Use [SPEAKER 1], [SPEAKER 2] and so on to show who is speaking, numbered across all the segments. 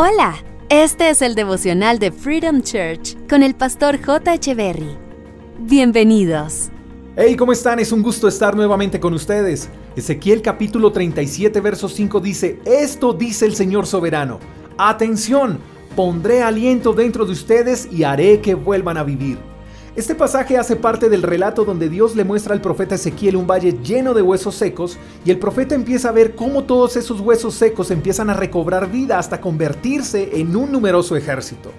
[SPEAKER 1] Hola, este es el devocional de Freedom Church con el pastor J. Berry. Bienvenidos.
[SPEAKER 2] Hey, ¿cómo están? Es un gusto estar nuevamente con ustedes. Ezequiel capítulo 37, verso 5 dice, Esto dice el Señor soberano. Atención, pondré aliento dentro de ustedes y haré que vuelvan a vivir. Este pasaje hace parte del relato donde Dios le muestra al profeta Ezequiel un valle lleno de huesos secos y el profeta empieza a ver cómo todos esos huesos secos empiezan a recobrar vida hasta convertirse en un numeroso ejército.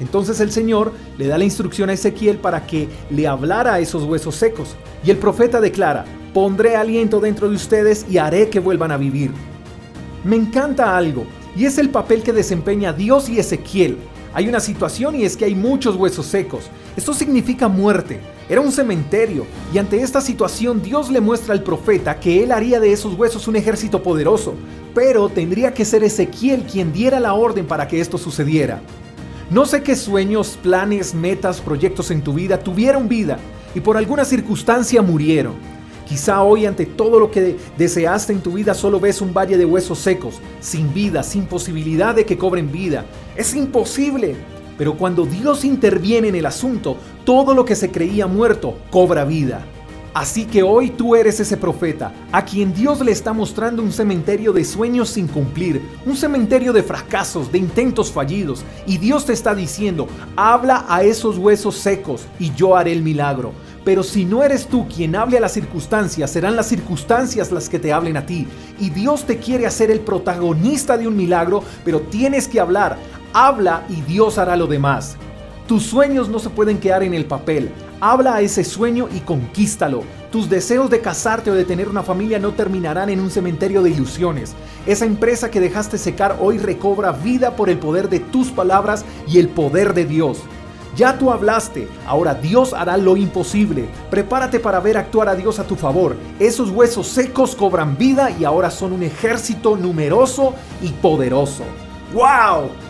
[SPEAKER 2] Entonces el Señor le da la instrucción a Ezequiel para que le hablara a esos huesos secos y el profeta declara, pondré aliento dentro de ustedes y haré que vuelvan a vivir. Me encanta algo y es el papel que desempeña Dios y Ezequiel hay una situación y es que hay muchos huesos secos. Esto significa muerte. Era un cementerio y ante esta situación Dios le muestra al profeta que él haría de esos huesos un ejército poderoso, pero tendría que ser Ezequiel quien diera la orden para que esto sucediera. No sé qué sueños, planes, metas, proyectos en tu vida tuvieron vida y por alguna circunstancia murieron. Quizá hoy ante todo lo que deseaste en tu vida solo ves un valle de huesos secos, sin vida, sin posibilidad de que cobren vida. Es imposible. Pero cuando Dios interviene en el asunto, todo lo que se creía muerto cobra vida. Así que hoy tú eres ese profeta, a quien Dios le está mostrando un cementerio de sueños sin cumplir, un cementerio de fracasos, de intentos fallidos, y Dios te está diciendo, habla a esos huesos secos y yo haré el milagro. Pero si no eres tú quien hable a las circunstancias, serán las circunstancias las que te hablen a ti. Y Dios te quiere hacer el protagonista de un milagro, pero tienes que hablar. Habla y Dios hará lo demás. Tus sueños no se pueden quedar en el papel. Habla a ese sueño y conquístalo. Tus deseos de casarte o de tener una familia no terminarán en un cementerio de ilusiones. Esa empresa que dejaste secar hoy recobra vida por el poder de tus palabras y el poder de Dios. Ya tú hablaste, ahora Dios hará lo imposible. Prepárate para ver actuar a Dios a tu favor. Esos huesos secos cobran vida y ahora son un ejército numeroso y poderoso. ¡Wow!